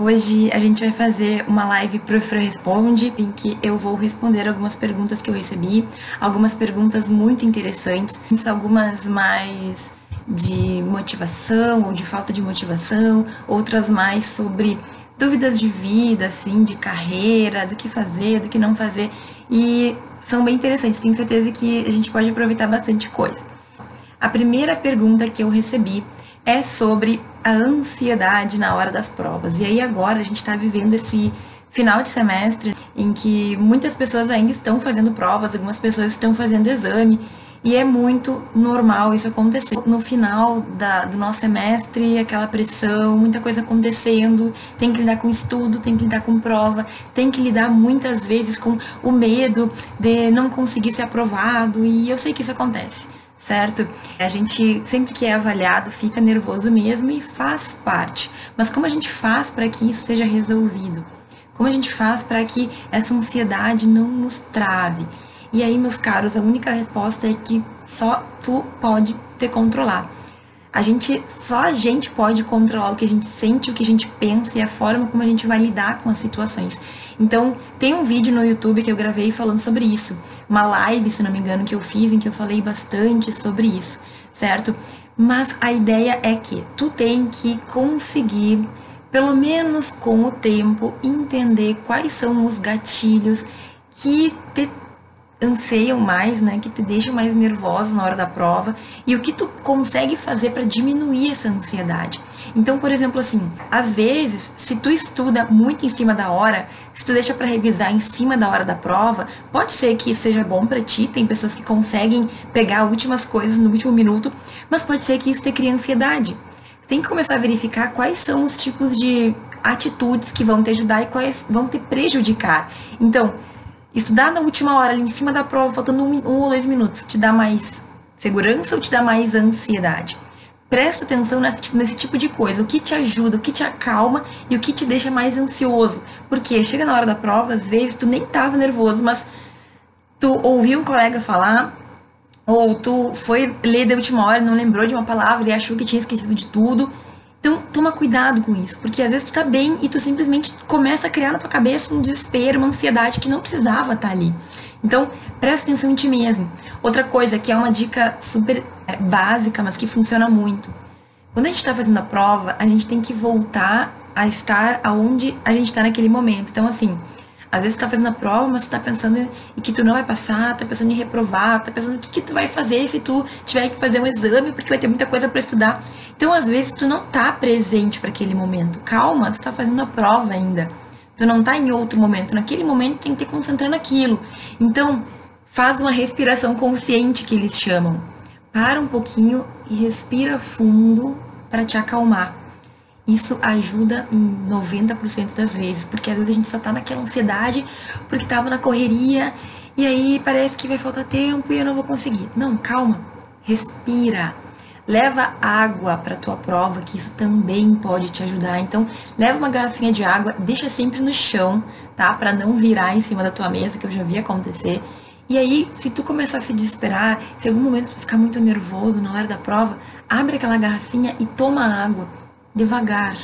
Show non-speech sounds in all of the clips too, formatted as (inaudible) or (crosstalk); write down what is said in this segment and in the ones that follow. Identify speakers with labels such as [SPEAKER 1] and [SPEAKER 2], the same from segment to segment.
[SPEAKER 1] Hoje a gente vai fazer uma live pro Fran Responde, em que eu vou responder algumas perguntas que eu recebi, algumas perguntas muito interessantes, algumas mais de motivação ou de falta de motivação, outras mais sobre dúvidas de vida, assim, de carreira, do que fazer, do que não fazer. E são bem interessantes, tenho certeza que a gente pode aproveitar bastante coisa. A primeira pergunta que eu recebi é sobre a ansiedade na hora das provas. E aí agora a gente está vivendo esse final de semestre em que muitas pessoas ainda estão fazendo provas, algumas pessoas estão fazendo exame. E é muito normal isso acontecer. No final da, do nosso semestre, aquela pressão, muita coisa acontecendo, tem que lidar com estudo, tem que lidar com prova, tem que lidar muitas vezes com o medo de não conseguir ser aprovado, e eu sei que isso acontece certo? A gente sempre que é avaliado fica nervoso mesmo e faz parte. Mas como a gente faz para que isso seja resolvido? Como a gente faz para que essa ansiedade não nos trave? E aí, meus caros, a única resposta é que só tu pode te controlar. A gente, só a gente pode controlar o que a gente sente, o que a gente pensa e a forma como a gente vai lidar com as situações. Então, tem um vídeo no YouTube que eu gravei falando sobre isso. Uma live, se não me engano, que eu fiz em que eu falei bastante sobre isso, certo? Mas a ideia é que tu tem que conseguir, pelo menos com o tempo, entender quais são os gatilhos que te anseiam mais, né, que te deixam mais nervosos na hora da prova e o que tu consegue fazer para diminuir essa ansiedade. Então, por exemplo, assim, às vezes, se tu estuda muito em cima da hora, se tu deixa para revisar em cima da hora da prova, pode ser que seja bom para ti, tem pessoas que conseguem pegar últimas coisas no último minuto, mas pode ser que isso te crie ansiedade. Tu tem que começar a verificar quais são os tipos de atitudes que vão te ajudar e quais vão te prejudicar. Então, Estudar na última hora, ali em cima da prova, faltando um, um ou dois minutos, te dá mais segurança ou te dá mais ansiedade? Presta atenção nesse nesse tipo de coisa, o que te ajuda, o que te acalma e o que te deixa mais ansioso. Porque chega na hora da prova, às vezes tu nem tava nervoso, mas tu ouviu um colega falar, ou tu foi ler da última hora, não lembrou de uma palavra e achou que tinha esquecido de tudo então, toma cuidado com isso, porque às vezes tu tá bem e tu simplesmente começa a criar na tua cabeça um desespero, uma ansiedade que não precisava estar tá ali. Então, presta atenção em ti mesmo. Outra coisa que é uma dica super é, básica, mas que funciona muito. Quando a gente está fazendo a prova, a gente tem que voltar a estar aonde a gente está naquele momento. Então, assim, às vezes tu tá fazendo a prova, mas tu tá pensando em que tu não vai passar, tá pensando em reprovar, tá pensando o que, que tu vai fazer se tu tiver que fazer um exame, porque vai ter muita coisa para estudar. Então, às vezes, tu não tá presente para aquele momento. Calma, tu tá fazendo a prova ainda. Tu não tá em outro momento. Naquele momento, tem que te concentrar naquilo. Então, faz uma respiração consciente, que eles chamam. Para um pouquinho e respira fundo para te acalmar. Isso ajuda em 90% das vezes, porque às vezes a gente só tá naquela ansiedade porque tava na correria e aí parece que vai faltar tempo e eu não vou conseguir. Não, calma. Respira Leva água para tua prova, que isso também pode te ajudar. Então, leva uma garrafinha de água, deixa sempre no chão, tá? Para não virar em cima da tua mesa, que eu já vi acontecer. E aí, se tu começar a se desesperar, se em algum momento tu ficar muito nervoso na hora da prova, abre aquela garrafinha e toma água devagar,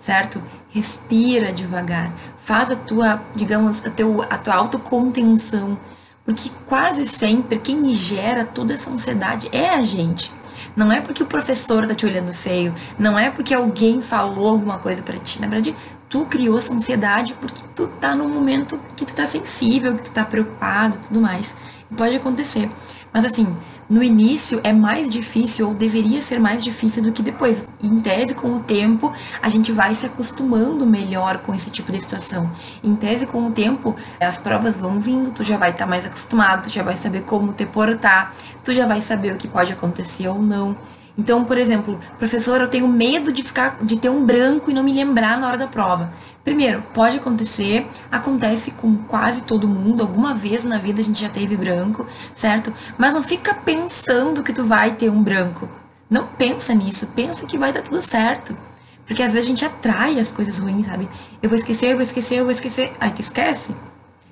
[SPEAKER 1] certo? Respira devagar. Faz a tua, digamos, a, teu, a tua autocontenção. Porque quase sempre quem gera toda essa ansiedade é a gente. Não é porque o professor tá te olhando feio, não é porque alguém falou alguma coisa para ti. Na verdade, tu criou essa ansiedade porque tu tá num momento que tu tá sensível, que tu tá preocupado e tudo mais. Pode acontecer. Mas assim, no início é mais difícil, ou deveria ser mais difícil do que depois. Em tese, com o tempo, a gente vai se acostumando melhor com esse tipo de situação. Em tese, com o tempo, as provas vão vindo, tu já vai estar tá mais acostumado, tu já vai saber como te portar, tu já vai saber o que pode acontecer ou não. Então, por exemplo, professor, eu tenho medo de ficar, de ter um branco e não me lembrar na hora da prova. Primeiro, pode acontecer, acontece com quase todo mundo, alguma vez na vida a gente já teve branco, certo? Mas não fica pensando que tu vai ter um branco. Não pensa nisso, pensa que vai dar tudo certo. Porque às vezes a gente atrai as coisas ruins, sabe? Eu vou esquecer, eu vou esquecer, eu vou esquecer. Aí tu esquece.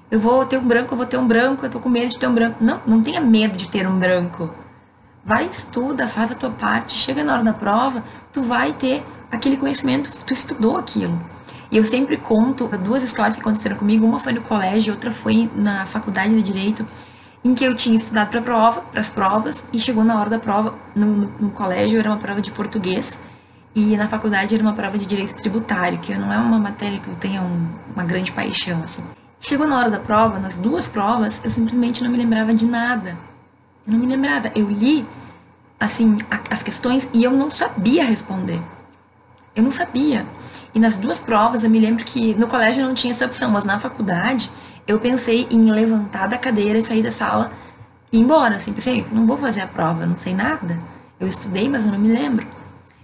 [SPEAKER 1] Eu vou ter um branco, eu vou ter um branco, eu tô com medo de ter um branco. Não, não tenha medo de ter um branco. Vai, estuda, faz a tua parte, chega na hora da prova, tu vai ter aquele conhecimento, tu estudou aquilo. E eu sempre conto duas histórias que aconteceram comigo. Uma foi no colégio, outra foi na faculdade de Direito, em que eu tinha estudado para prova, para as provas, e chegou na hora da prova, no, no, no, colégio era uma prova de português, e na faculdade era uma prova de direito tributário, que não é uma matéria que eu tenha um, uma grande paixão, assim. Chegou na hora da prova, nas duas provas, eu simplesmente não me lembrava de nada. Eu não me lembrava. Eu li, assim, as questões e eu não sabia responder. Eu não sabia. E nas duas provas, eu me lembro que no colégio eu não tinha essa opção, mas na faculdade eu pensei em levantar da cadeira e sair da sala e ir embora. Assim, pensei, não vou fazer a prova, não sei nada. Eu estudei, mas eu não me lembro.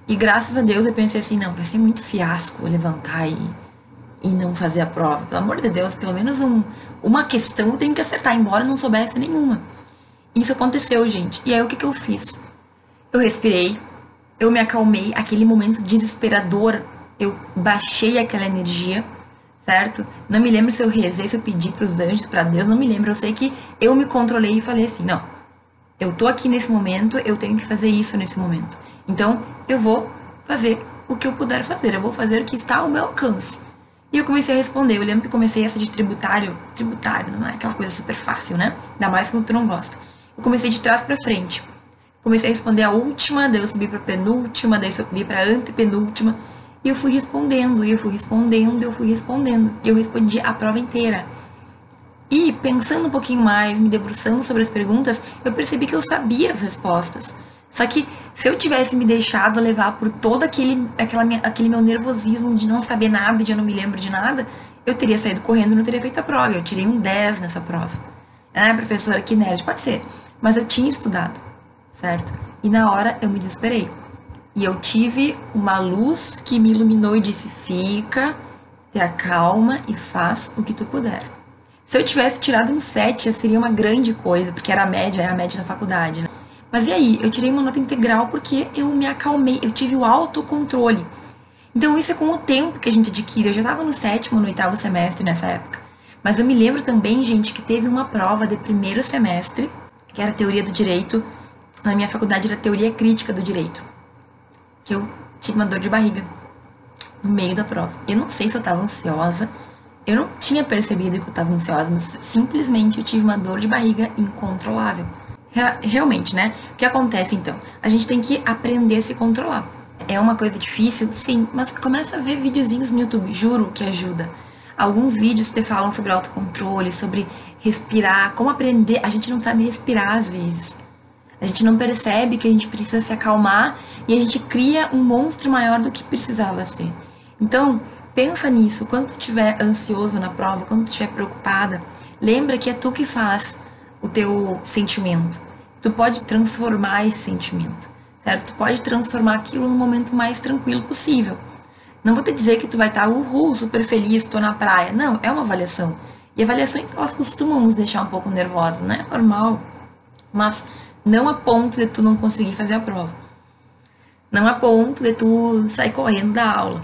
[SPEAKER 1] E graças a Deus eu pensei assim, não, vai ser muito fiasco levantar e, e não fazer a prova. Pelo amor de Deus, pelo menos um, uma questão eu tenho que acertar, embora eu não soubesse nenhuma. Isso aconteceu, gente. E aí o que, que eu fiz? Eu respirei, eu me acalmei, aquele momento desesperador, eu baixei aquela energia, certo? Não me lembro se eu rezei, se eu pedi para os anjos, para Deus, não me lembro. Eu sei que eu me controlei e falei assim: não, eu tô aqui nesse momento, eu tenho que fazer isso nesse momento. Então, eu vou fazer o que eu puder fazer, eu vou fazer o que está ao meu alcance. E eu comecei a responder. Eu lembro que comecei essa de tributário. Tributário, não é aquela coisa super fácil, né? Ainda mais quando tu não gosta. Eu comecei de trás para frente. Comecei a responder a última, daí eu subi para penúltima, daí eu subi para antepenúltima. E eu fui respondendo, e eu fui respondendo, eu fui respondendo. E eu respondi a prova inteira. E pensando um pouquinho mais, me debruçando sobre as perguntas, eu percebi que eu sabia as respostas. Só que se eu tivesse me deixado levar por todo aquele, aquela aquele meu nervosismo de não saber nada, de eu não me lembro de nada, eu teria saído correndo e não teria feito a prova. Eu tirei um 10 nessa prova. Ah, professora, que nerd. Pode ser. Mas eu tinha estudado certo? E na hora eu me desesperei. E eu tive uma luz que me iluminou e disse: fica, te acalma e faz o que tu puder. Se eu tivesse tirado um 7, seria uma grande coisa, porque era a média, é a média da faculdade, né? Mas e aí? Eu tirei uma nota integral porque eu me acalmei, eu tive o autocontrole. Então isso é com o tempo que a gente adquire. Eu já estava no sétimo, no oitavo semestre nessa época. Mas eu me lembro também, gente, que teve uma prova de primeiro semestre, que era teoria do direito, na minha faculdade era teoria crítica do direito. Que eu tive uma dor de barriga no meio da prova. Eu não sei se eu estava ansiosa, eu não tinha percebido que eu estava ansiosa, mas simplesmente eu tive uma dor de barriga incontrolável. Realmente, né? O que acontece então? A gente tem que aprender a se controlar. É uma coisa difícil? Sim, mas começa a ver videozinhos no YouTube, juro que ajuda. Alguns vídeos te falam sobre autocontrole, sobre respirar, como aprender. A gente não sabe respirar às vezes. A gente não percebe que a gente precisa se acalmar e a gente cria um monstro maior do que precisava ser. Então, pensa nisso. Quando tu estiver ansioso na prova, quando tu estiver preocupada, lembra que é tu que faz o teu sentimento. Tu pode transformar esse sentimento, certo? Tu pode transformar aquilo no momento mais tranquilo possível. Não vou te dizer que tu vai estar uhul, super feliz, tô na praia. Não, é uma avaliação. E avaliações elas costumam nos deixar um pouco nervosos, né? É normal. Mas não a ponto de tu não conseguir fazer a prova. Não a ponto de tu sair correndo da aula.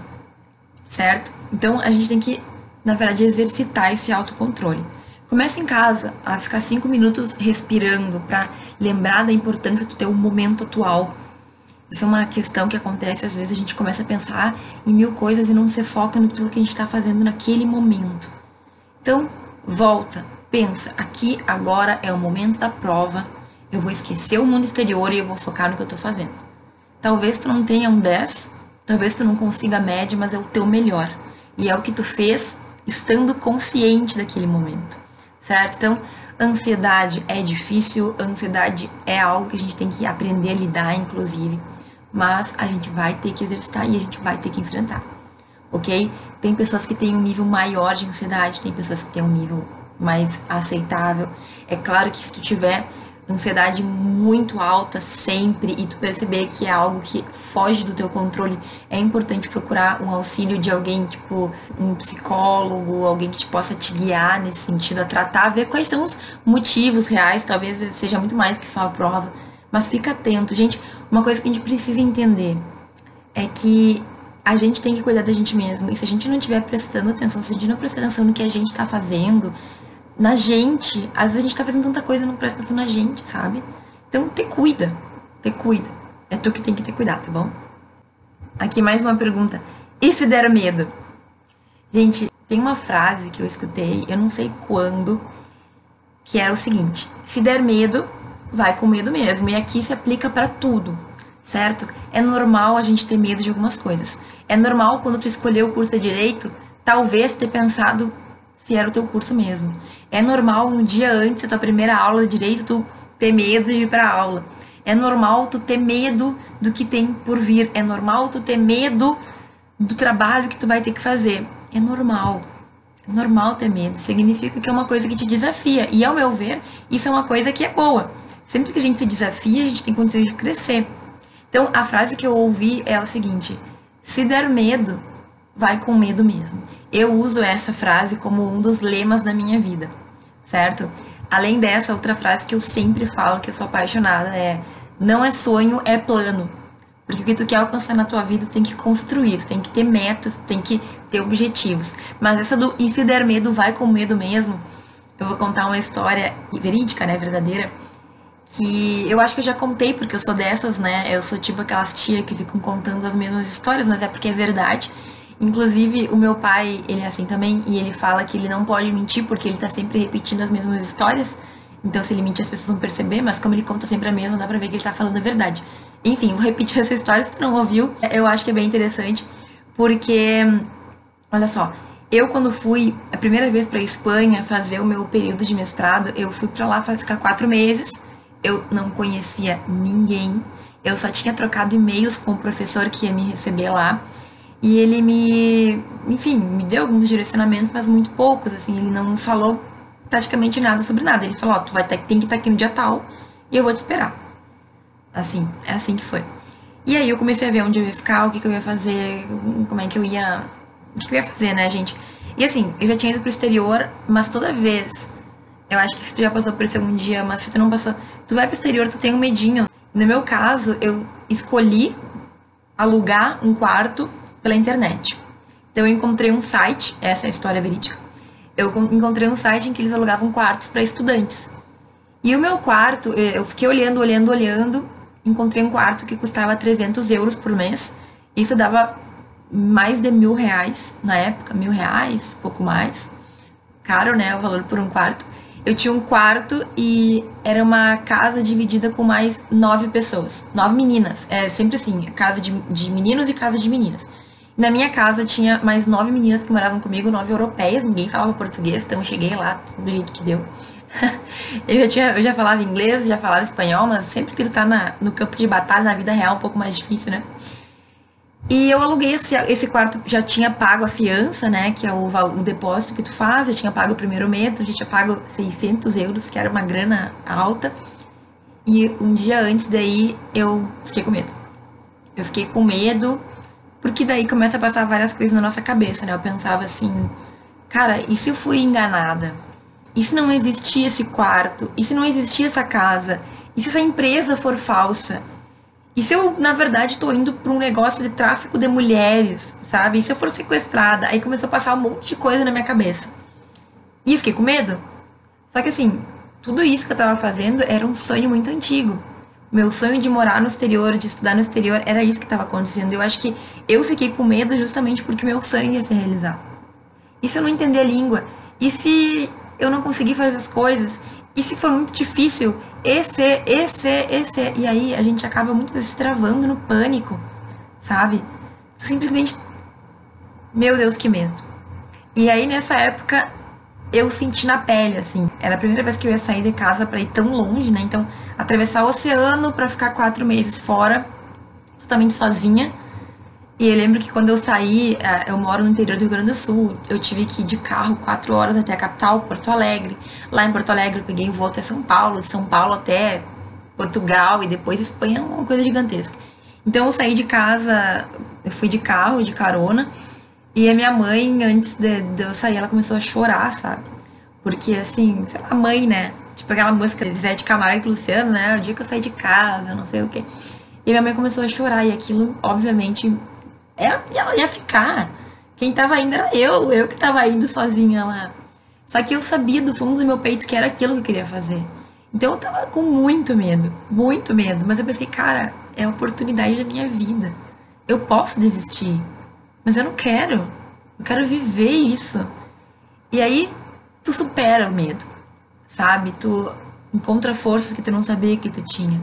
[SPEAKER 1] Certo? Então a gente tem que, na verdade, exercitar esse autocontrole. Comece em casa a ficar cinco minutos respirando para lembrar da importância do teu momento atual. Isso é uma questão que acontece, às vezes a gente começa a pensar em mil coisas e não se foca no que a gente está fazendo naquele momento. Então, volta, pensa, aqui agora é o momento da prova, eu vou esquecer o mundo exterior e eu vou focar no que eu tô fazendo. Talvez tu não tenha um 10, talvez tu não consiga a média, mas é o teu melhor. E é o que tu fez estando consciente daquele momento, certo? Então, ansiedade é difícil, ansiedade é algo que a gente tem que aprender a lidar, inclusive, mas a gente vai ter que exercitar e a gente vai ter que enfrentar, ok? Tem pessoas que têm um nível maior de ansiedade, tem pessoas que têm um nível mais aceitável. É claro que se tu tiver ansiedade muito alta sempre e tu perceber que é algo que foge do teu controle, é importante procurar um auxílio de alguém, tipo um psicólogo, alguém que te possa te guiar nesse sentido, a tratar, ver quais são os motivos reais, talvez seja muito mais que só a prova, mas fica atento. Gente, uma coisa que a gente precisa entender é que a gente tem que cuidar da gente mesmo. E se a gente não estiver prestando atenção, se a gente não prestar atenção no que a gente está fazendo, na gente. Às vezes a gente tá fazendo tanta coisa e não presta atenção na gente, sabe? Então, te cuida. Te cuida. É tu que tem que ter cuidado, tá bom? Aqui mais uma pergunta. E se der medo? Gente, tem uma frase que eu escutei, eu não sei quando, que era o seguinte: se der medo, vai com medo mesmo. E aqui se aplica para tudo, certo? É normal a gente ter medo de algumas coisas. É normal quando tu escolheu o curso de direito, talvez ter pensado se era o teu curso mesmo. É normal um dia antes da tua primeira aula de direito tu ter medo de ir para aula. É normal tu ter medo do que tem por vir. É normal tu ter medo do trabalho que tu vai ter que fazer. É normal. É normal ter medo. Significa que é uma coisa que te desafia. E ao meu ver, isso é uma coisa que é boa. Sempre que a gente se desafia, a gente tem condições de crescer. Então, a frase que eu ouvi é o seguinte: se der medo, vai com medo mesmo. Eu uso essa frase como um dos lemas da minha vida, certo? Além dessa, outra frase que eu sempre falo, que eu sou apaixonada, é: não é sonho, é plano. Porque o que tu quer alcançar na tua vida, tu tem que construir, tu tem que ter metas, tu tem que ter objetivos. Mas essa do e se der medo, vai com medo mesmo. Eu vou contar uma história verídica, né, verdadeira, que eu acho que eu já contei, porque eu sou dessas, né? Eu sou tipo aquelas tia que ficam contando as mesmas histórias, mas é porque é verdade. Inclusive, o meu pai, ele é assim também, e ele fala que ele não pode mentir porque ele tá sempre repetindo as mesmas histórias. Então, se ele mentir, as pessoas vão perceber, mas como ele conta sempre a mesma, dá pra ver que ele tá falando a verdade. Enfim, vou repetir (laughs) essa história se tu não ouviu. Eu acho que é bem interessante, porque, olha só, eu quando fui a primeira vez para Espanha fazer o meu período de mestrado, eu fui para lá ficar quatro meses. Eu não conhecia ninguém. Eu só tinha trocado e-mails com o professor que ia me receber lá. E ele me, enfim, me deu alguns direcionamentos, mas muito poucos, assim, ele não falou praticamente nada sobre nada. Ele falou, ó, oh, tu vai ter, tem que estar aqui no dia tal e eu vou te esperar. Assim, é assim que foi. E aí eu comecei a ver onde eu ia ficar, o que, que eu ia fazer, como é que eu ia. O que, que eu ia fazer, né, gente? E assim, eu já tinha ido pro exterior, mas toda vez. Eu acho que se tu já passou por isso algum dia, mas se tu não passou, tu vai pro exterior, tu tem um medinho. No meu caso, eu escolhi alugar um quarto pela internet. Então eu encontrei um site, essa é a história verídica. Eu encontrei um site em que eles alugavam quartos para estudantes. E o meu quarto, eu fiquei olhando, olhando, olhando, encontrei um quarto que custava 300 euros por mês. Isso dava mais de mil reais na época, mil reais, pouco mais. Caro, né, o valor por um quarto. Eu tinha um quarto e era uma casa dividida com mais nove pessoas, nove meninas. É sempre assim, casa de, de meninos e casa de meninas. Na minha casa tinha mais nove meninas que moravam comigo, nove europeias, ninguém falava português, então eu cheguei lá do jeito que deu. (laughs) eu, já tinha, eu já falava inglês, já falava espanhol, mas sempre que tu tá na, no campo de batalha, na vida real, é um pouco mais difícil, né? E eu aluguei esse, esse quarto, já tinha pago a fiança, né? Que é o, o depósito que tu faz, já tinha pago o primeiro mês, já tinha pago 600 euros, que era uma grana alta. E um dia antes daí eu fiquei com medo. Eu fiquei com medo porque daí começa a passar várias coisas na nossa cabeça, né? Eu pensava assim, cara, e se eu fui enganada? E se não existia esse quarto? E se não existia essa casa? E se essa empresa for falsa? E se eu, na verdade, estou indo para um negócio de tráfico de mulheres, sabe? E se eu for sequestrada? Aí começou a passar um monte de coisa na minha cabeça. E eu fiquei com medo. Só que assim, tudo isso que eu estava fazendo era um sonho muito antigo meu sonho de morar no exterior, de estudar no exterior, era isso que estava acontecendo. Eu acho que eu fiquei com medo justamente porque meu sonho ia se realizar. E se eu não entender a língua? E se eu não conseguir fazer as coisas? E se for muito difícil? Esse, esse, esse. E aí a gente acaba muitas vezes travando no pânico, sabe? Simplesmente. Meu Deus, que medo. E aí nessa época eu senti na pele, assim. Era a primeira vez que eu ia sair de casa para ir tão longe, né? Então atravessar o oceano para ficar quatro meses fora, totalmente sozinha. E eu lembro que quando eu saí, é, eu moro no interior do Rio Grande do Sul, eu tive que ir de carro quatro horas até a capital, Porto Alegre. Lá em Porto Alegre eu peguei um voo até São Paulo, de São Paulo até Portugal e depois Espanha, uma coisa gigantesca. Então eu saí de casa, eu fui de carro, de carona, e a minha mãe, antes de, de eu sair, ela começou a chorar, sabe? Porque assim, lá, mãe, né? Tipo aquela música de Zé de Camargo e Luciano, né? O dia que eu saí de casa, não sei o quê. E minha mãe começou a chorar e aquilo, obviamente, ela, ela ia ficar. Quem tava indo era eu, eu que tava indo sozinha lá. Só que eu sabia do fundo do meu peito que era aquilo que eu queria fazer. Então eu tava com muito medo, muito medo. Mas eu pensei, cara, é a oportunidade da minha vida. Eu posso desistir, mas eu não quero. Eu quero viver isso. E aí tu supera o medo, sabe? Tu encontra forças que tu não sabia que tu tinha.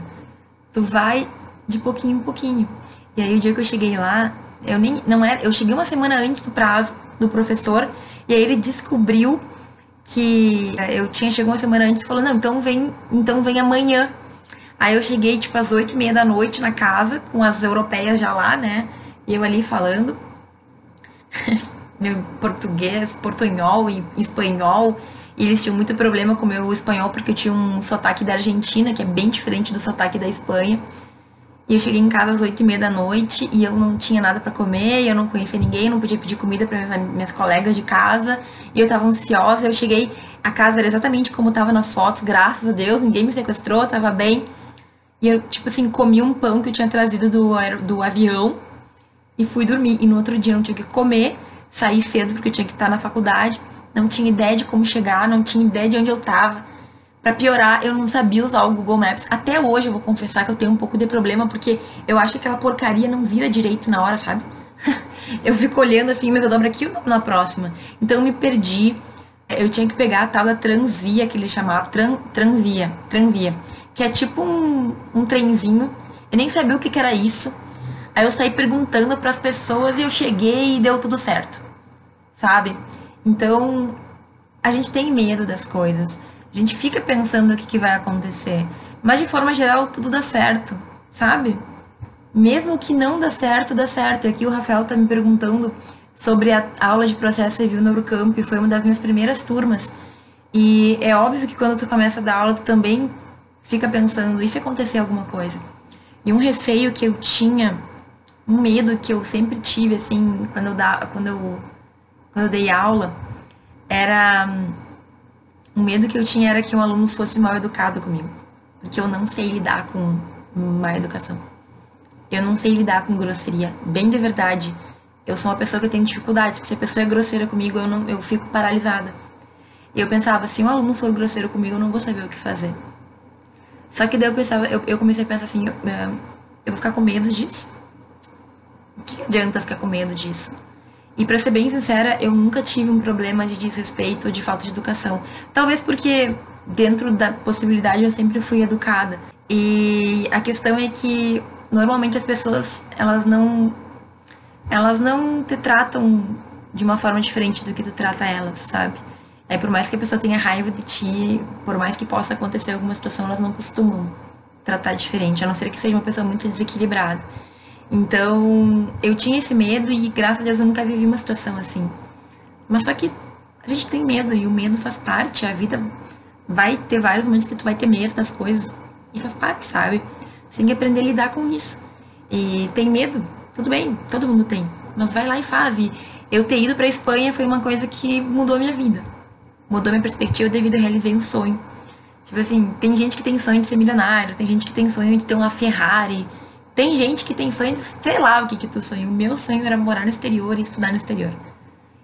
[SPEAKER 1] Tu vai de pouquinho em pouquinho. E aí o dia que eu cheguei lá, eu nem não era, eu cheguei uma semana antes do prazo do professor e aí ele descobriu que eu tinha chegado uma semana antes e falou: "Não, então vem, então vem amanhã". Aí eu cheguei tipo às oito e meia da noite na casa com as europeias já lá, né? E eu ali falando (laughs) meu português, portunhol e espanhol. E eles tinham muito problema com o meu espanhol porque eu tinha um sotaque da Argentina, que é bem diferente do sotaque da Espanha. E eu cheguei em casa às oito e meia da noite e eu não tinha nada para comer, eu não conhecia ninguém, não podia pedir comida para minhas, minhas colegas de casa. E eu tava ansiosa, eu cheguei, a casa era exatamente como tava nas fotos, graças a Deus, ninguém me sequestrou, tava bem. E eu, tipo assim, comi um pão que eu tinha trazido do, do avião e fui dormir. E no outro dia eu não tinha que comer, saí cedo porque eu tinha que estar na faculdade, não tinha ideia de como chegar, não tinha ideia de onde eu tava. Para piorar, eu não sabia usar o Google Maps. Até hoje eu vou confessar que eu tenho um pouco de problema porque eu acho que aquela porcaria não vira direito na hora, sabe? (laughs) eu fico olhando assim, mas eu dobro aqui na próxima. Então eu me perdi. Eu tinha que pegar a tal da Transvia que ele chamava, tran, Tranvia, Tranvia, que é tipo um, um trenzinho. Eu nem sabia o que, que era isso. Aí eu saí perguntando para as pessoas e eu cheguei e deu tudo certo. Sabe? Então, a gente tem medo das coisas. A gente fica pensando o que, que vai acontecer. Mas de forma geral, tudo dá certo, sabe? Mesmo que não dá certo, dá certo. E aqui o Rafael tá me perguntando sobre a aula de processo civil no Eurocamp. Foi uma das minhas primeiras turmas. E é óbvio que quando tu começa a dar aula, tu também fica pensando, e se acontecer alguma coisa? E um receio que eu tinha, um medo que eu sempre tive, assim, quando eu, da, quando eu, quando eu dei aula, era o medo que eu tinha era que um aluno fosse mal educado comigo. Porque eu não sei lidar com má educação. Eu não sei lidar com grosseria. Bem de verdade. Eu sou uma pessoa que tem dificuldade. Se a pessoa é grosseira comigo, eu, não, eu fico paralisada. E eu pensava, se um aluno for grosseiro comigo, eu não vou saber o que fazer. Só que daí eu pensava, eu, eu comecei a pensar assim, eu, eu vou ficar com medo disso? O que adianta ficar com medo disso? E para ser bem sincera, eu nunca tive um problema de desrespeito ou de falta de educação. Talvez porque dentro da possibilidade eu sempre fui educada. E a questão é que normalmente as pessoas, elas não elas não te tratam de uma forma diferente do que tu trata elas, sabe? É por mais que a pessoa tenha raiva de ti, por mais que possa acontecer alguma situação, elas não costumam tratar diferente, a não ser que seja uma pessoa muito desequilibrada. Então, eu tinha esse medo e graças a Deus eu nunca vivi uma situação assim. Mas só que a gente tem medo e o medo faz parte, a vida vai ter vários momentos que tu vai ter medo das coisas e faz parte, sabe? Você tem que aprender a lidar com isso. E tem medo, tudo bem, todo mundo tem, mas vai lá e faz. E eu ter ido para Espanha foi uma coisa que mudou a minha vida. Mudou minha perspectiva devido a realizei um sonho. Tipo assim, tem gente que tem sonho de ser milionário, tem gente que tem sonho de ter uma Ferrari, tem gente que tem sonho de, sei lá o que que tu sonha. O meu sonho era morar no exterior e estudar no exterior.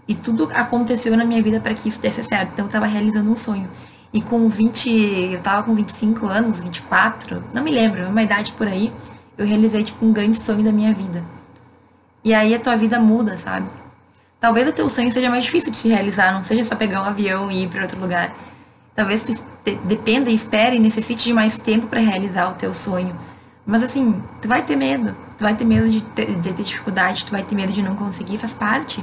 [SPEAKER 1] E tudo aconteceu na minha vida para que isso desse certo. Então eu tava realizando um sonho. E com 20, eu tava com 25 anos, 24, não me lembro, uma idade por aí, eu realizei tipo um grande sonho da minha vida. E aí a tua vida muda, sabe? Talvez o teu sonho seja mais difícil de se realizar, não seja só pegar um avião e ir para outro lugar. Talvez tu dependa, espere e necessite de mais tempo para realizar o teu sonho. Mas assim, tu vai ter medo. Tu vai ter medo de ter, de ter dificuldade, tu vai ter medo de não conseguir, faz parte.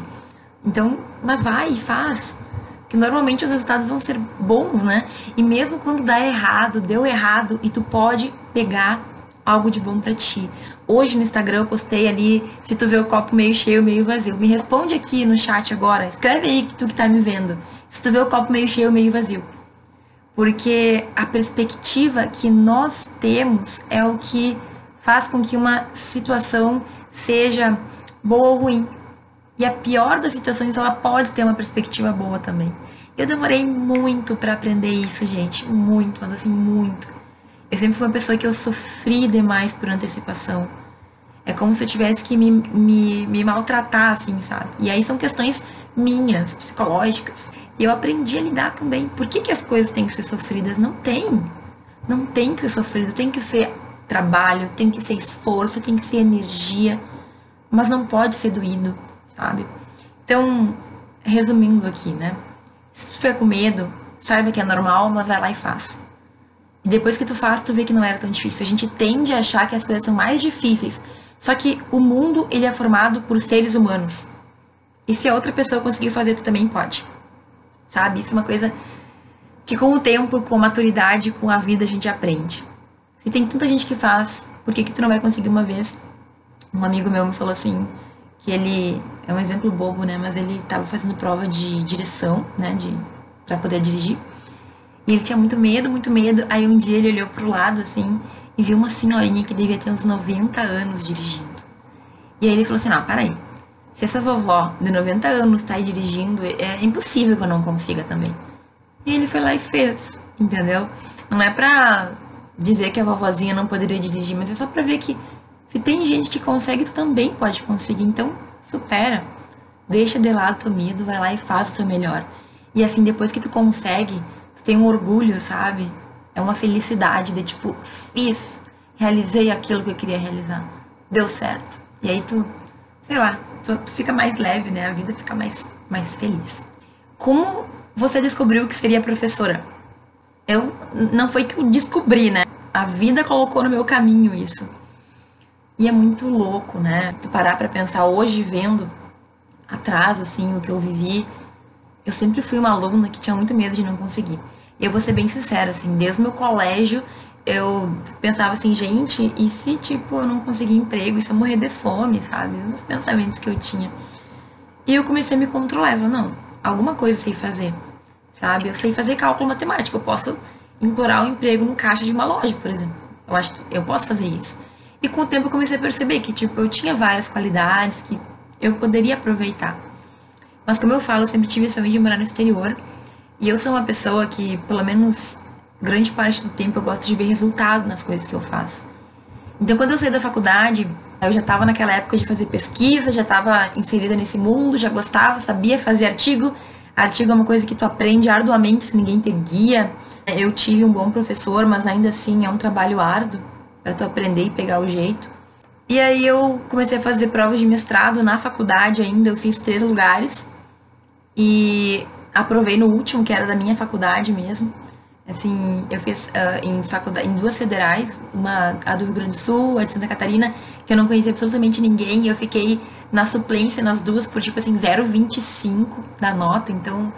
[SPEAKER 1] Então, mas vai faz. Que normalmente os resultados vão ser bons, né? E mesmo quando dá errado, deu errado, e tu pode pegar algo de bom para ti. Hoje no Instagram eu postei ali se tu vê o copo meio cheio, meio vazio. Me responde aqui no chat agora. Escreve aí que tu que tá me vendo. Se tu vê o copo meio cheio, meio vazio porque a perspectiva que nós temos é o que faz com que uma situação seja boa ou ruim. E a pior das situações, ela pode ter uma perspectiva boa também. Eu demorei muito para aprender isso, gente, muito, mas assim, muito. Eu sempre fui uma pessoa que eu sofri demais por antecipação. É como se eu tivesse que me, me, me maltratar, assim, sabe? E aí são questões minhas, psicológicas. E eu aprendi a lidar também. Por que, que as coisas têm que ser sofridas? Não tem. Não tem que ser sofrido. Tem que ser trabalho, tem que ser esforço, tem que ser energia. Mas não pode ser doído, sabe? Então, resumindo aqui, né? Se tu fica com medo, saiba que é normal, mas vai lá e faz. E depois que tu faz, tu vê que não era tão difícil. A gente tende a achar que as coisas são mais difíceis. Só que o mundo, ele é formado por seres humanos. E se a outra pessoa conseguir fazer, tu também pode. Sabe? Isso é uma coisa que com o tempo, com a maturidade, com a vida, a gente aprende. Se tem tanta gente que faz, por que, que tu não vai conseguir uma vez? Um amigo meu me falou assim, que ele é um exemplo bobo, né? Mas ele estava fazendo prova de direção, né? De para poder dirigir. E ele tinha muito medo, muito medo. Aí um dia ele olhou pro lado assim e viu uma senhorinha que devia ter uns 90 anos dirigindo. E aí ele falou assim: "Não, para aí. Se essa vovó de 90 anos tá aí dirigindo, é impossível que eu não consiga também". E ele foi lá e fez, entendeu? Não é pra dizer que a vovozinha não poderia dirigir, mas é só pra ver que se tem gente que consegue, tu também pode conseguir. Então, supera. Deixa de lado teu medo, vai lá e faz o teu melhor. E assim, depois que tu consegue, tu tem um orgulho, sabe? É uma felicidade de tipo, fiz, realizei aquilo que eu queria realizar. Deu certo. E aí tu, sei lá, tu, tu fica mais leve, né? A vida fica mais, mais feliz. Como você descobriu que seria professora? Eu não foi que eu descobri, né? A vida colocou no meu caminho isso. E é muito louco, né? Tu parar pra pensar hoje, vendo atrás, assim, o que eu vivi. Eu sempre fui uma aluna que tinha muito medo de não conseguir. E eu vou ser bem sincera, assim, desde o meu colégio, eu pensava assim, gente, e se, tipo, eu não conseguir emprego, e se eu morrer de fome, sabe? Dos pensamentos que eu tinha. E eu comecei a me controlar. Eu falei, não, alguma coisa eu sei fazer, sabe? Eu sei fazer cálculo matemático, eu posso implorar um emprego no caixa de uma loja, por exemplo. Eu acho que eu posso fazer isso. E com o tempo eu comecei a perceber que, tipo, eu tinha várias qualidades que eu poderia aproveitar. Mas como eu falo, eu sempre tive esse sonho de morar no exterior. E eu sou uma pessoa que, pelo menos grande parte do tempo, eu gosto de ver resultado nas coisas que eu faço. Então, quando eu saí da faculdade, eu já estava naquela época de fazer pesquisa, já estava inserida nesse mundo, já gostava, sabia fazer artigo. Artigo é uma coisa que tu aprende arduamente se ninguém te guia. Eu tive um bom professor, mas ainda assim é um trabalho árduo para tu aprender e pegar o jeito. E aí eu comecei a fazer provas de mestrado na faculdade ainda, eu fiz três lugares e aprovei no último, que era da minha faculdade mesmo. Assim, eu fiz uh, em, faculdade, em duas federais, uma a do Rio Grande do Sul, a de Santa Catarina, que eu não conhecia absolutamente ninguém, e eu fiquei na suplência nas duas por tipo assim 0,25 da nota, então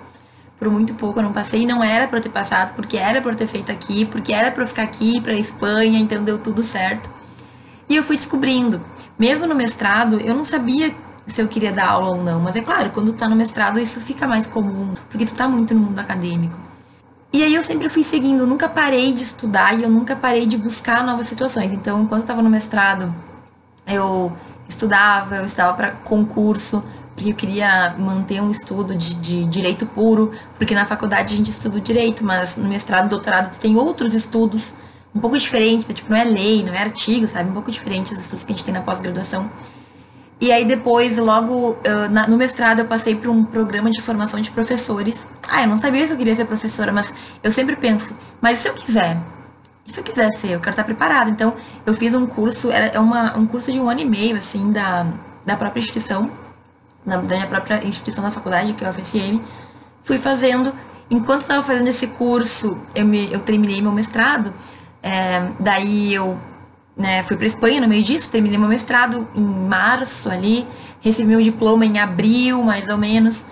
[SPEAKER 1] por muito pouco eu não passei. Não era para eu ter passado, porque era para eu ter feito aqui, porque era para eu ficar aqui, para Espanha, então deu tudo certo. E eu fui descobrindo. Mesmo no mestrado, eu não sabia se eu queria dar aula ou não, mas é claro, quando tu tá no mestrado isso fica mais comum, porque tu tá muito no mundo acadêmico. E aí eu sempre fui seguindo, nunca parei de estudar e eu nunca parei de buscar novas situações. Então, enquanto eu tava no mestrado, eu estudava, eu estava para concurso, porque eu queria manter um estudo de, de, direito puro, porque na faculdade a gente estuda direito, mas no mestrado e doutorado tem outros estudos um pouco diferentes, né? tipo, não é lei, não é artigo, sabe? Um pouco diferente os estudos que a gente tem na pós-graduação. E aí depois, logo na, no mestrado, eu passei por um programa de formação de professores. Ah, eu não sabia se eu queria ser professora, mas eu sempre penso, mas se eu quiser? E se eu quiser ser? Eu quero estar preparada. Então, eu fiz um curso, é uma, um curso de um ano e meio, assim, da, da própria instituição, na, da minha própria instituição da faculdade, que é a UFSM, fui fazendo. Enquanto estava fazendo esse curso, eu, me, eu terminei meu mestrado, é, daí eu né, fui para Espanha no meio disso, terminei meu mestrado em março ali, recebi meu diploma em abril, mais ou menos.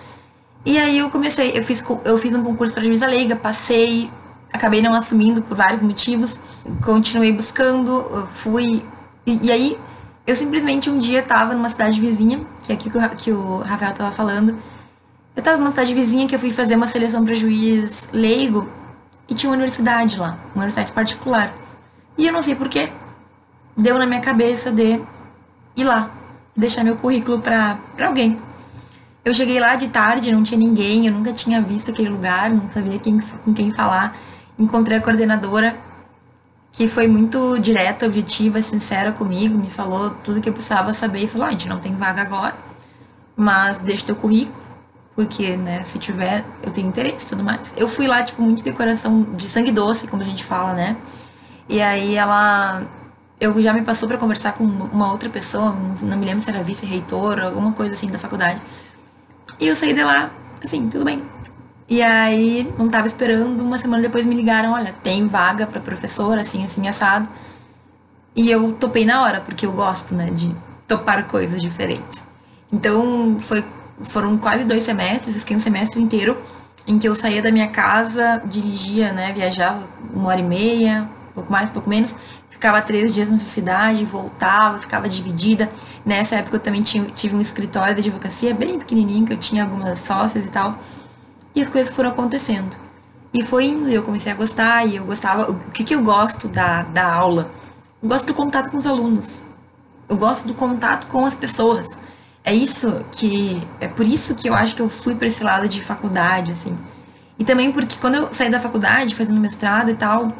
[SPEAKER 1] E aí eu comecei, eu fiz, eu fiz um concurso para juíza leiga, passei, acabei não assumindo por vários motivos, continuei buscando, fui. E, e aí eu simplesmente um dia estava numa cidade vizinha, que é aqui que o, que o Rafael estava falando. Eu estava numa cidade vizinha que eu fui fazer uma seleção para juiz leigo e tinha uma universidade lá, uma universidade particular. E eu não sei porquê, deu na minha cabeça de ir lá, deixar meu currículo para alguém. Eu cheguei lá de tarde, não tinha ninguém, eu nunca tinha visto aquele lugar, não sabia quem, com quem falar. Encontrei a coordenadora que foi muito direta, objetiva, sincera comigo, me falou tudo que eu precisava saber e falou: oh, a gente não tem vaga agora, mas deixa teu currículo, porque, né, se tiver, eu tenho interesse e tudo mais. Eu fui lá, tipo, muito de coração de sangue doce, como a gente fala, né? E aí ela. Eu já me passou para conversar com uma outra pessoa, não me lembro se era vice-reitor, alguma coisa assim da faculdade. E eu saí de lá, assim, tudo bem. E aí, não tava esperando, uma semana depois me ligaram, olha, tem vaga para professora, assim, assim, assado. E eu topei na hora, porque eu gosto, né, de topar coisas diferentes. Então, foi, foram quase dois semestres, fiquei um semestre inteiro em que eu saía da minha casa, dirigia, né, viajava uma hora e meia, pouco mais, pouco menos, ficava três dias nessa cidade, voltava, ficava dividida. Nessa época eu também tinha, tive um escritório de advocacia bem pequenininho, que eu tinha algumas sócias e tal. E as coisas foram acontecendo. E foi indo, eu comecei a gostar, e eu gostava. O que, que eu gosto da, da aula? Eu gosto do contato com os alunos. Eu gosto do contato com as pessoas é isso que é por isso que eu acho que eu fui para esse lado de faculdade assim e também porque quando eu saí da faculdade fazendo mestrado e tal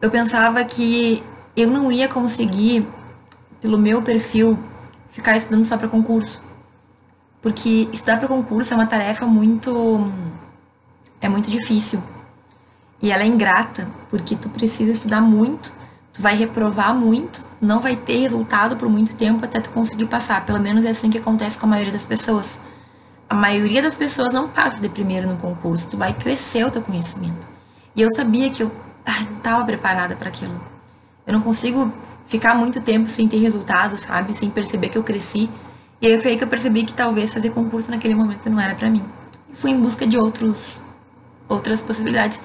[SPEAKER 1] eu pensava que eu não ia conseguir pelo meu perfil ficar estudando só para concurso porque estudar para concurso é uma tarefa muito é muito difícil e ela é ingrata porque tu precisa estudar muito tu vai reprovar muito, não vai ter resultado por muito tempo até tu conseguir passar. Pelo menos é assim que acontece com a maioria das pessoas. A maioria das pessoas não passa de primeiro no concurso, tu vai crescer o teu conhecimento. E eu sabia que eu não estava preparada para aquilo. Eu não consigo ficar muito tempo sem ter resultado, sabe? Sem perceber que eu cresci. E aí foi aí que eu percebi que talvez fazer concurso naquele momento não era para mim. E fui em busca de outros outras possibilidades.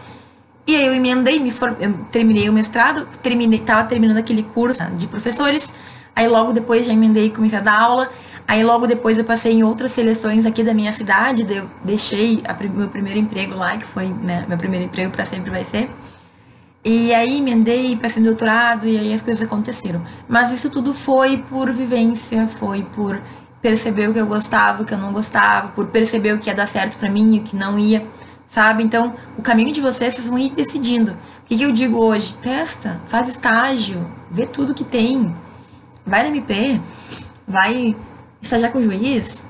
[SPEAKER 1] E aí eu emendei, me eu terminei o mestrado, terminei, tava terminando aquele curso de professores. Aí logo depois já emendei e comecei a dar aula. Aí logo depois eu passei em outras seleções aqui da minha cidade, eu deixei a, meu primeiro emprego lá, que foi, né, meu primeiro emprego para sempre vai ser. E aí emendei, passei no doutorado e aí as coisas aconteceram. Mas isso tudo foi por vivência, foi por perceber o que eu gostava, o que eu não gostava, por perceber o que ia dar certo para mim o que não ia sabe? Então, o caminho de vocês, vocês vão ir decidindo. O que, que eu digo hoje? Testa, faz estágio, vê tudo que tem. Vai na MP, vai estagiar com o juiz,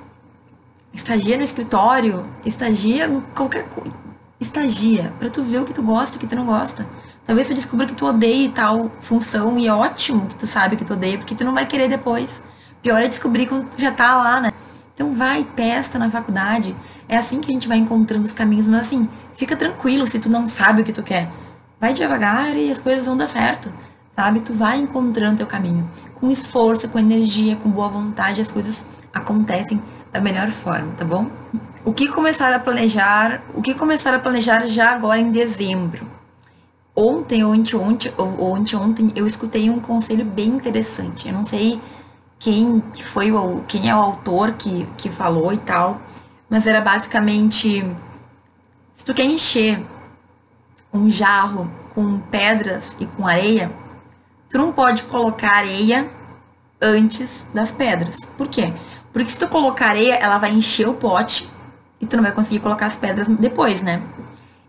[SPEAKER 1] estagia no escritório, estagia no qualquer coisa. Estagia, pra tu ver o que tu gosta e o que tu não gosta. Talvez tu descubra que tu odeia tal função e é ótimo que tu sabe que tu odeia, porque tu não vai querer depois. Pior é descobrir quando tu já tá lá, né? Então vai, testa na faculdade. É assim que a gente vai encontrando os caminhos, mas assim, fica tranquilo se tu não sabe o que tu quer. Vai devagar e as coisas vão dar certo, sabe? Tu vai encontrando teu caminho. Com esforço, com energia, com boa vontade, as coisas acontecem da melhor forma, tá bom? O que começar a planejar? O que começar a planejar já agora em dezembro? Ontem ou anteontem, ou anteontem eu escutei um conselho bem interessante. Eu não sei quem foi o quem é o autor que, que falou e tal, mas era basicamente se tu quer encher um jarro com pedras e com areia, tu não pode colocar areia antes das pedras. Por quê? Porque se tu colocar areia, ela vai encher o pote e tu não vai conseguir colocar as pedras depois, né?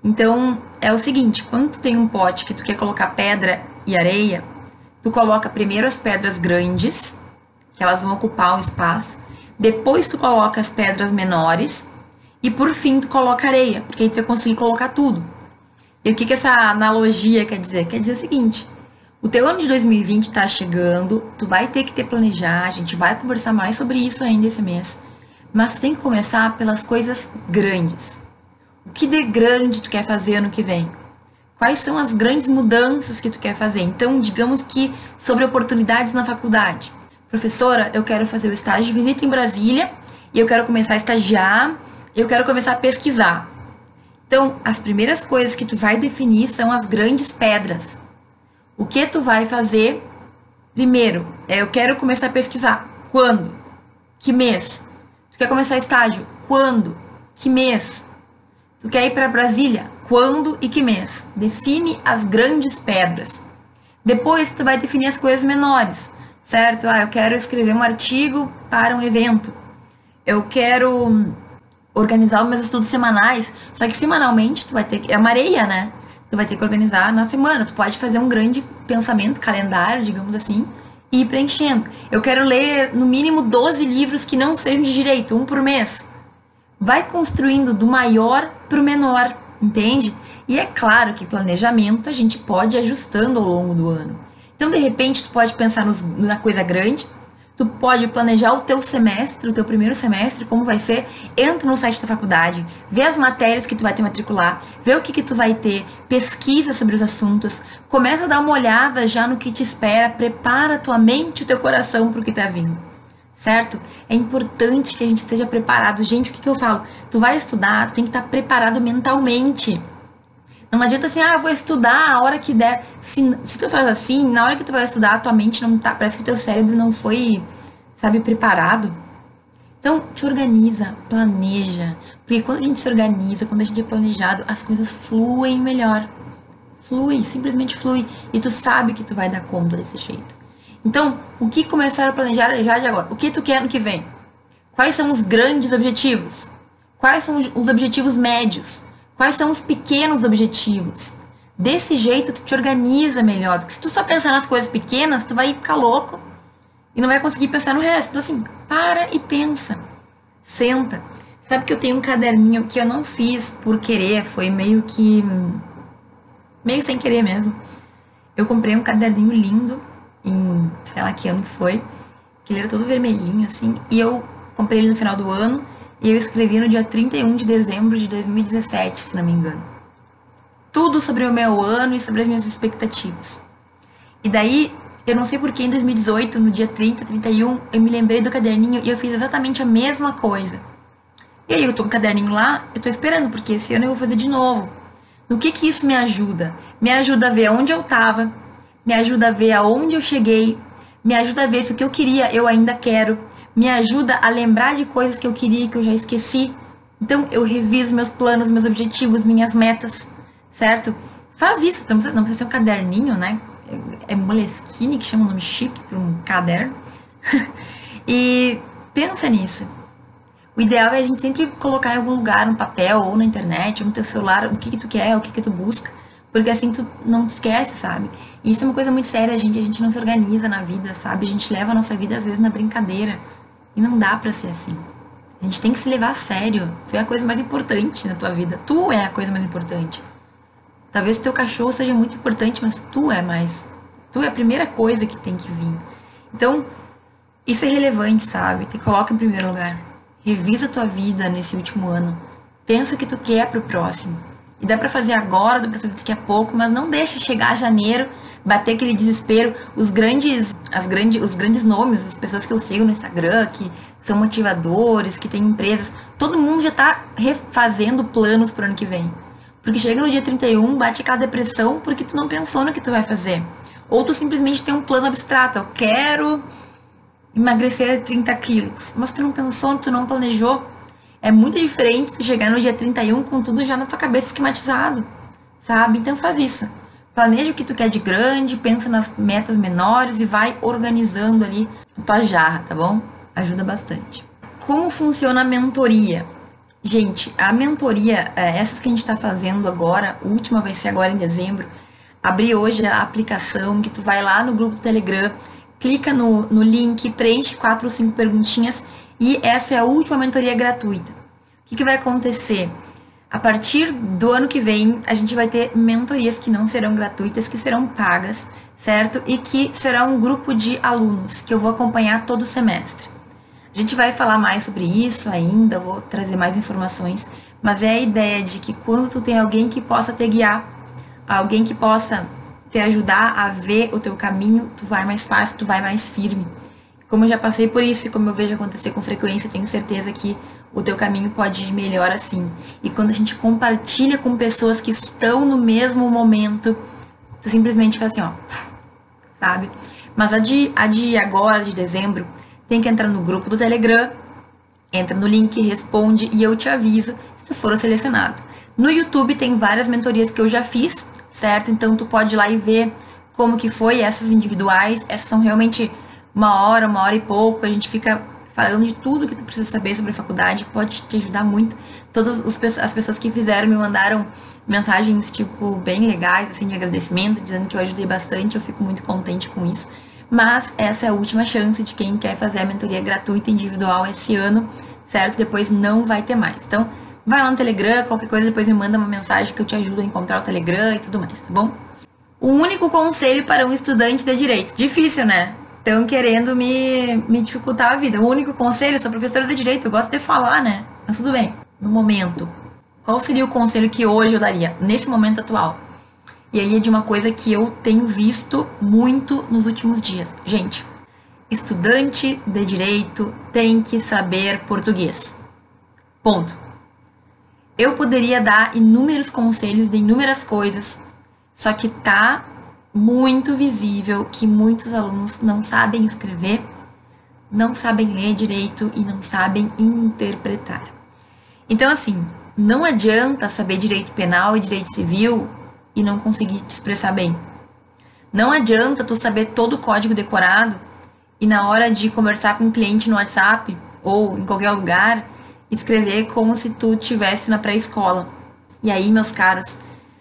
[SPEAKER 1] Então, é o seguinte, quando tu tem um pote que tu quer colocar pedra e areia, tu coloca primeiro as pedras grandes que elas vão ocupar o espaço. Depois tu coloca as pedras menores e por fim tu coloca areia, porque aí tu vai conseguir colocar tudo. E o que, que essa analogia quer dizer? Quer dizer o seguinte: o teu ano de 2020 está chegando, tu vai ter que ter planejar, a gente vai conversar mais sobre isso ainda esse mês. Mas tem que começar pelas coisas grandes. O que de grande tu quer fazer ano que vem? Quais são as grandes mudanças que tu quer fazer? Então, digamos que sobre oportunidades na faculdade professora, eu quero fazer o estágio de visita em Brasília e eu quero começar a estagiar, eu quero começar a pesquisar. Então, as primeiras coisas que tu vai definir são as grandes pedras. O que tu vai fazer primeiro? É, eu quero começar a pesquisar. Quando? Que mês? Tu quer começar estágio? Quando? Que mês? Tu quer ir para Brasília? Quando e que mês? Define as grandes pedras. Depois tu vai definir as coisas menores certo? Ah, eu quero escrever um artigo para um evento. Eu quero organizar os meus estudos semanais. Só que semanalmente tu vai ter que. É uma areia, né? Tu vai ter que organizar na semana. Tu pode fazer um grande pensamento, calendário, digamos assim, ir preenchendo. Eu quero ler no mínimo 12 livros que não sejam de direito, um por mês. Vai construindo do maior para o menor, entende? E é claro que planejamento a gente pode ir ajustando ao longo do ano. Então, de repente, tu pode pensar nos, na coisa grande, tu pode planejar o teu semestre, o teu primeiro semestre, como vai ser, entra no site da faculdade, vê as matérias que tu vai ter matricular, vê o que que tu vai ter, pesquisa sobre os assuntos, começa a dar uma olhada já no que te espera, prepara a tua mente e o teu coração para o que tá vindo. Certo? É importante que a gente esteja preparado. Gente, o que, que eu falo? Tu vai estudar, tu tem que estar tá preparado mentalmente. Não adianta assim, ah, vou estudar a hora que der. Se, se tu faz assim, na hora que tu vai estudar, a tua mente não tá. Parece que teu cérebro não foi, sabe, preparado. Então, te organiza, planeja. Porque quando a gente se organiza, quando a gente é planejado, as coisas fluem melhor. Flui, simplesmente flui. E tu sabe que tu vai dar conta desse jeito. Então, o que começar a planejar já de agora? O que tu quer no que vem? Quais são os grandes objetivos? Quais são os objetivos médios? Quais são os pequenos objetivos? Desse jeito tu te organiza melhor, porque se tu só pensar nas coisas pequenas, tu vai ficar louco e não vai conseguir pensar no resto. Então assim, para e pensa. Senta. Sabe que eu tenho um caderninho que eu não fiz por querer, foi meio que meio sem querer mesmo. Eu comprei um caderninho lindo em, sei lá que ano que foi, que ele era todo vermelhinho assim, e eu comprei ele no final do ano e eu escrevi no dia 31 de dezembro de 2017, se não me engano. Tudo sobre o meu ano e sobre as minhas expectativas. E daí, eu não sei porque em 2018, no dia 30, 31, eu me lembrei do caderninho e eu fiz exatamente a mesma coisa. E aí eu tô com o caderninho lá, eu tô esperando, porque esse ano eu vou fazer de novo. No que que isso me ajuda? Me ajuda a ver aonde eu tava, me ajuda a ver aonde eu cheguei, me ajuda a ver se o que eu queria eu ainda quero, me ajuda a lembrar de coisas que eu queria que eu já esqueci. Então eu reviso meus planos, meus objetivos, minhas metas, certo? Faz isso, não precisa, não precisa ser um caderninho, né? É Moleskine que chama o nome chique para um caderno. (laughs) e pensa nisso. O ideal é a gente sempre colocar em algum lugar, no papel ou na internet, ou no teu celular, o que, que tu quer, o que, que tu busca. Porque assim tu não esquece, sabe? E isso é uma coisa muito séria, gente. A gente não se organiza na vida, sabe? A gente leva a nossa vida às vezes na brincadeira. E não dá para ser assim. A gente tem que se levar a sério. Tu é a coisa mais importante na tua vida. Tu é a coisa mais importante. Talvez teu cachorro seja muito importante, mas tu é mais. Tu é a primeira coisa que tem que vir. Então, isso é relevante, sabe? Te coloca em primeiro lugar. Revisa a tua vida nesse último ano. Pensa o que tu quer pro próximo. E dá para fazer agora, dá para fazer daqui a pouco, mas não deixa chegar janeiro bater aquele desespero. Os grandes, as grandes, os grandes nomes, as pessoas que eu sigo no Instagram, que são motivadores, que têm empresas, todo mundo já tá refazendo planos pro ano que vem. Porque chega no dia 31, bate aquela depressão porque tu não pensou no que tu vai fazer. Ou tu simplesmente tem um plano abstrato, eu quero emagrecer 30 quilos. Mas tu não pensou, tu não planejou. É muito diferente tu chegar no dia 31 com tudo já na tua cabeça esquematizado, sabe? Então faz isso. Planeja o que tu quer de grande, pensa nas metas menores e vai organizando ali a tua jarra, tá bom? Ajuda bastante. Como funciona a mentoria? Gente, a mentoria, é, essas que a gente está fazendo agora, a última vai ser agora em dezembro. Abri hoje a aplicação que tu vai lá no grupo do Telegram, clica no, no link, preenche quatro ou cinco perguntinhas e essa é a última mentoria gratuita. O que, que vai acontecer? A partir do ano que vem, a gente vai ter mentorias que não serão gratuitas, que serão pagas, certo? E que será um grupo de alunos que eu vou acompanhar todo semestre. A gente vai falar mais sobre isso ainda, vou trazer mais informações, mas é a ideia de que quando tu tem alguém que possa te guiar, alguém que possa te ajudar a ver o teu caminho, tu vai mais fácil, tu vai mais firme. Como eu já passei por isso e como eu vejo acontecer com frequência, tenho certeza que o teu caminho pode ir melhor assim. E quando a gente compartilha com pessoas que estão no mesmo momento, tu simplesmente faz assim, ó, sabe? Mas a de, a de agora, de dezembro, tem que entrar no grupo do Telegram, entra no link, responde e eu te aviso se tu for selecionado. No YouTube tem várias mentorias que eu já fiz, certo? Então tu pode ir lá e ver como que foi essas individuais. Essas são realmente uma hora, uma hora e pouco, a gente fica falando de tudo que tu precisa saber sobre a faculdade, pode te ajudar muito. Todas as pessoas que fizeram me mandaram mensagens, tipo, bem legais, assim, de agradecimento, dizendo que eu ajudei bastante, eu fico muito contente com isso. Mas essa é a última chance de quem quer fazer a mentoria gratuita individual esse ano, certo? Depois não vai ter mais. Então, vai lá no Telegram, qualquer coisa, depois me manda uma mensagem que eu te ajudo a encontrar o Telegram e tudo mais, tá bom? O único conselho para um estudante de direito. Difícil, né? Estão querendo me, me dificultar a vida. O único conselho, sou professora de direito, eu gosto de falar, né? Mas tudo bem. No momento, qual seria o conselho que hoje eu daria, nesse momento atual? E aí é de uma coisa que eu tenho visto muito nos últimos dias. Gente, estudante de direito tem que saber português. Ponto. Eu poderia dar inúmeros conselhos de inúmeras coisas, só que tá muito visível que muitos alunos não sabem escrever, não sabem ler direito e não sabem interpretar. Então, assim, não adianta saber direito penal e direito civil e não conseguir te expressar bem. Não adianta tu saber todo o código decorado e na hora de conversar com um cliente no WhatsApp ou em qualquer lugar, escrever como se tu estivesse na pré-escola. E aí, meus caros,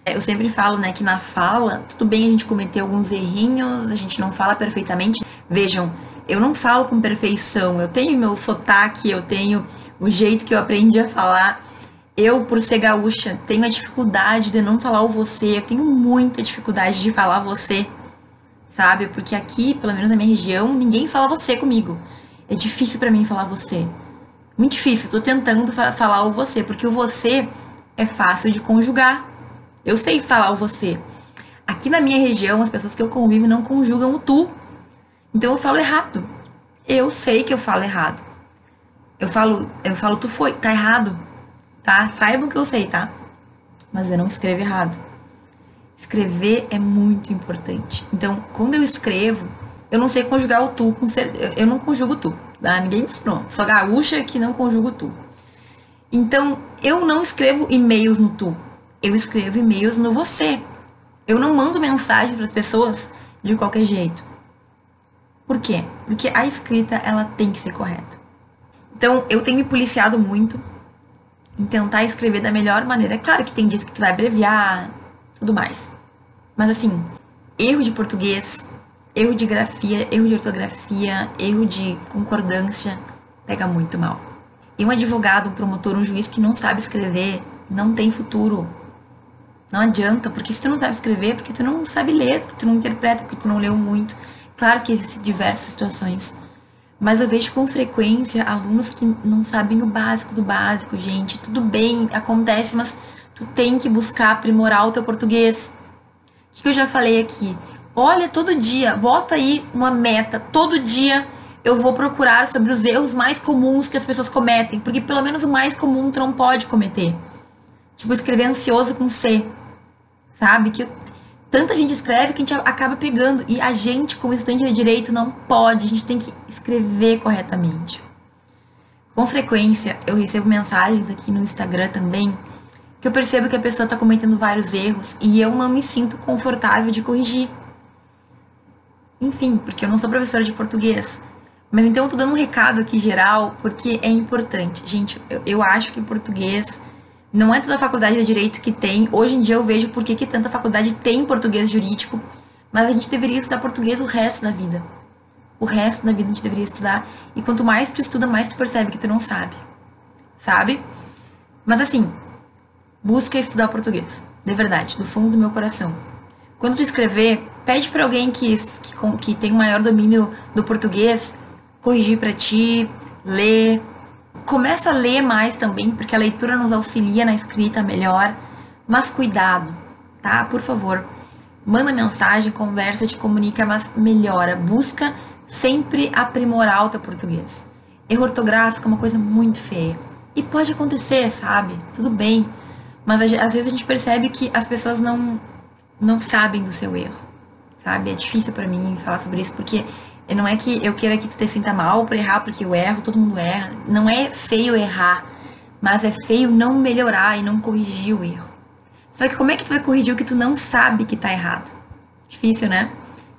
[SPEAKER 1] eu sempre falo, né, que na fala, tudo bem a gente cometer alguns errinhos, a gente não fala perfeitamente. Vejam, eu não falo com perfeição, eu tenho meu sotaque, eu tenho o jeito que eu aprendi a falar. Eu, por ser gaúcha, tenho a dificuldade de não falar o você, eu tenho muita dificuldade de falar você, sabe? Porque aqui, pelo menos na minha região, ninguém fala você comigo. É difícil para mim falar você. Muito difícil, eu tô tentando fa falar o você, porque o você é fácil de conjugar. Eu sei falar o você. Aqui na minha região, as pessoas que eu convivo não conjugam o tu. Então eu falo errado. Eu sei que eu falo errado. Eu falo, eu falo tu foi, tá errado. Tá? Saibam que eu sei, tá? Mas eu não escrevo errado. Escrever é muito importante. Então, quando eu escrevo, eu não sei conjugar o tu com ser, eu não conjugo tu. Tá? Ninguém me ensinou. Sou gaúcha que não conjugo tu. Então, eu não escrevo e-mails no tu. Eu escrevo e-mails no você. Eu não mando mensagem para as pessoas de qualquer jeito. Por quê? Porque a escrita ela tem que ser correta. Então, eu tenho me policiado muito em tentar escrever da melhor maneira. É claro que tem dias que tu vai abreviar, tudo mais. Mas assim, erro de português, erro de grafia, erro de ortografia, erro de concordância, pega muito mal. E um advogado, um promotor, um juiz que não sabe escrever, não tem futuro. Não adianta, porque se tu não sabe escrever, porque tu não sabe ler, porque tu não interpreta, porque tu não leu muito. Claro que existem diversas situações. Mas eu vejo com frequência alunos que não sabem o básico do básico, gente. Tudo bem, acontece, mas tu tem que buscar aprimorar o teu português. O que eu já falei aqui? Olha, todo dia, bota aí uma meta. Todo dia eu vou procurar sobre os erros mais comuns que as pessoas cometem. Porque pelo menos o mais comum tu não pode cometer. Tipo, escrever ansioso com C. Sabe? Que tanta gente escreve que a gente acaba pegando. E a gente, como estudante de direito, não pode. A gente tem que escrever corretamente. Com frequência, eu recebo mensagens aqui no Instagram também que eu percebo que a pessoa está cometendo vários erros e eu não me sinto confortável de corrigir. Enfim, porque eu não sou professora de português. Mas então eu tô dando um recado aqui geral, porque é importante. Gente, eu, eu acho que português não é toda a faculdade de direito que tem. Hoje em dia eu vejo por que tanta faculdade tem português jurídico, mas a gente deveria estudar português o resto da vida. O resto da vida a gente deveria estudar. E quanto mais tu estuda, mais tu percebe que tu não sabe. Sabe? Mas assim, busca estudar português. De verdade, do fundo do meu coração. Quando tu escrever, pede para alguém que, que, que tem um maior domínio do português corrigir para ti, ler, Começo a ler mais também, porque a leitura nos auxilia na escrita melhor. Mas cuidado, tá? Por favor, manda mensagem, conversa, te comunica, mas melhora. Busca sempre aprimorar o teu português. Erro ortográfico é uma coisa muito feia. E pode acontecer, sabe? Tudo bem. Mas às vezes a gente percebe que as pessoas não, não sabem do seu erro, sabe? É difícil para mim falar sobre isso, porque não é que eu queira que tu te sinta mal por errar, porque eu erro, todo mundo erra. Não é feio errar, mas é feio não melhorar e não corrigir o erro. Só que como é que tu vai corrigir o que tu não sabe que tá errado? Difícil, né?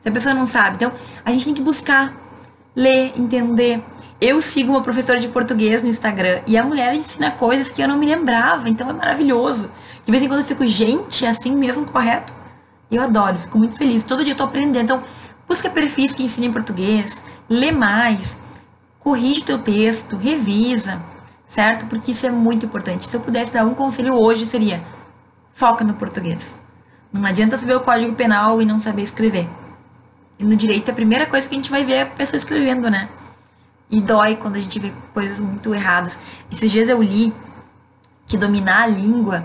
[SPEAKER 1] Se a pessoa não sabe. Então, a gente tem que buscar ler, entender. Eu sigo uma professora de português no Instagram e a mulher ensina coisas que eu não me lembrava, então é maravilhoso. De vez em quando eu fico, gente, é assim mesmo correto? Eu adoro, fico muito feliz. Todo dia eu tô aprendendo. Então, Busca perfis que ensinem português, lê mais, corrige teu texto, revisa, certo? Porque isso é muito importante. Se eu pudesse dar um conselho hoje seria: foca no português. Não adianta saber o código penal e não saber escrever. E no direito, a primeira coisa que a gente vai ver é a pessoa escrevendo, né? E dói quando a gente vê coisas muito erradas. Esses dias eu li que dominar a língua,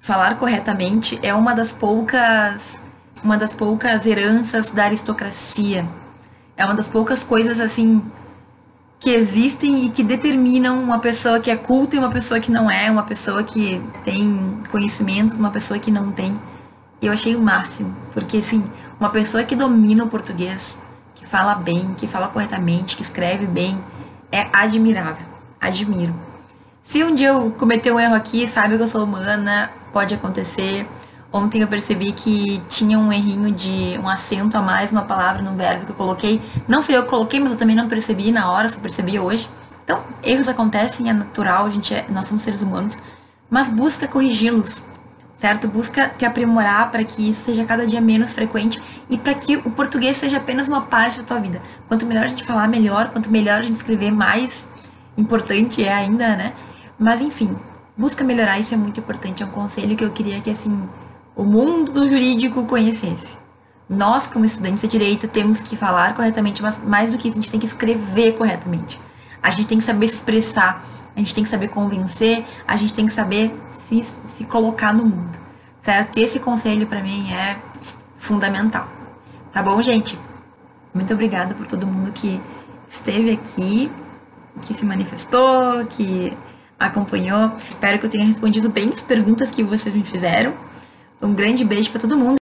[SPEAKER 1] falar corretamente, é uma das poucas uma das poucas heranças da aristocracia. É uma das poucas coisas assim que existem e que determinam uma pessoa que é culta e uma pessoa que não é, uma pessoa que tem conhecimentos, uma pessoa que não tem. Eu achei o máximo, porque assim, uma pessoa que domina o português, que fala bem, que fala corretamente, que escreve bem, é admirável. Admiro. Se um dia eu cometer um erro aqui, sabe que eu sou humana, pode acontecer. Ontem eu percebi que tinha um errinho de um acento a mais numa palavra, num verbo que eu coloquei. Não foi eu que coloquei, mas eu também não percebi na hora, só percebi hoje. Então, erros acontecem, é natural, a gente é, nós somos seres humanos, mas busca corrigi-los, certo? Busca te aprimorar para que isso seja cada dia menos frequente e para que o português seja apenas uma parte da tua vida. Quanto melhor a gente falar, melhor. Quanto melhor a gente escrever, mais importante é ainda, né? Mas enfim, busca melhorar, isso é muito importante. É um conselho que eu queria que assim o mundo do jurídico conhecesse. Nós, como estudantes de direito, temos que falar corretamente, mas mais do que isso, a gente tem que escrever corretamente. A gente tem que saber expressar, a gente tem que saber convencer, a gente tem que saber se, se colocar no mundo, certo? Esse conselho para mim é fundamental. Tá bom, gente? Muito obrigada por todo mundo que esteve aqui, que se manifestou, que acompanhou. Espero que eu tenha respondido bem as perguntas que vocês me fizeram. Um grande beijo para todo mundo.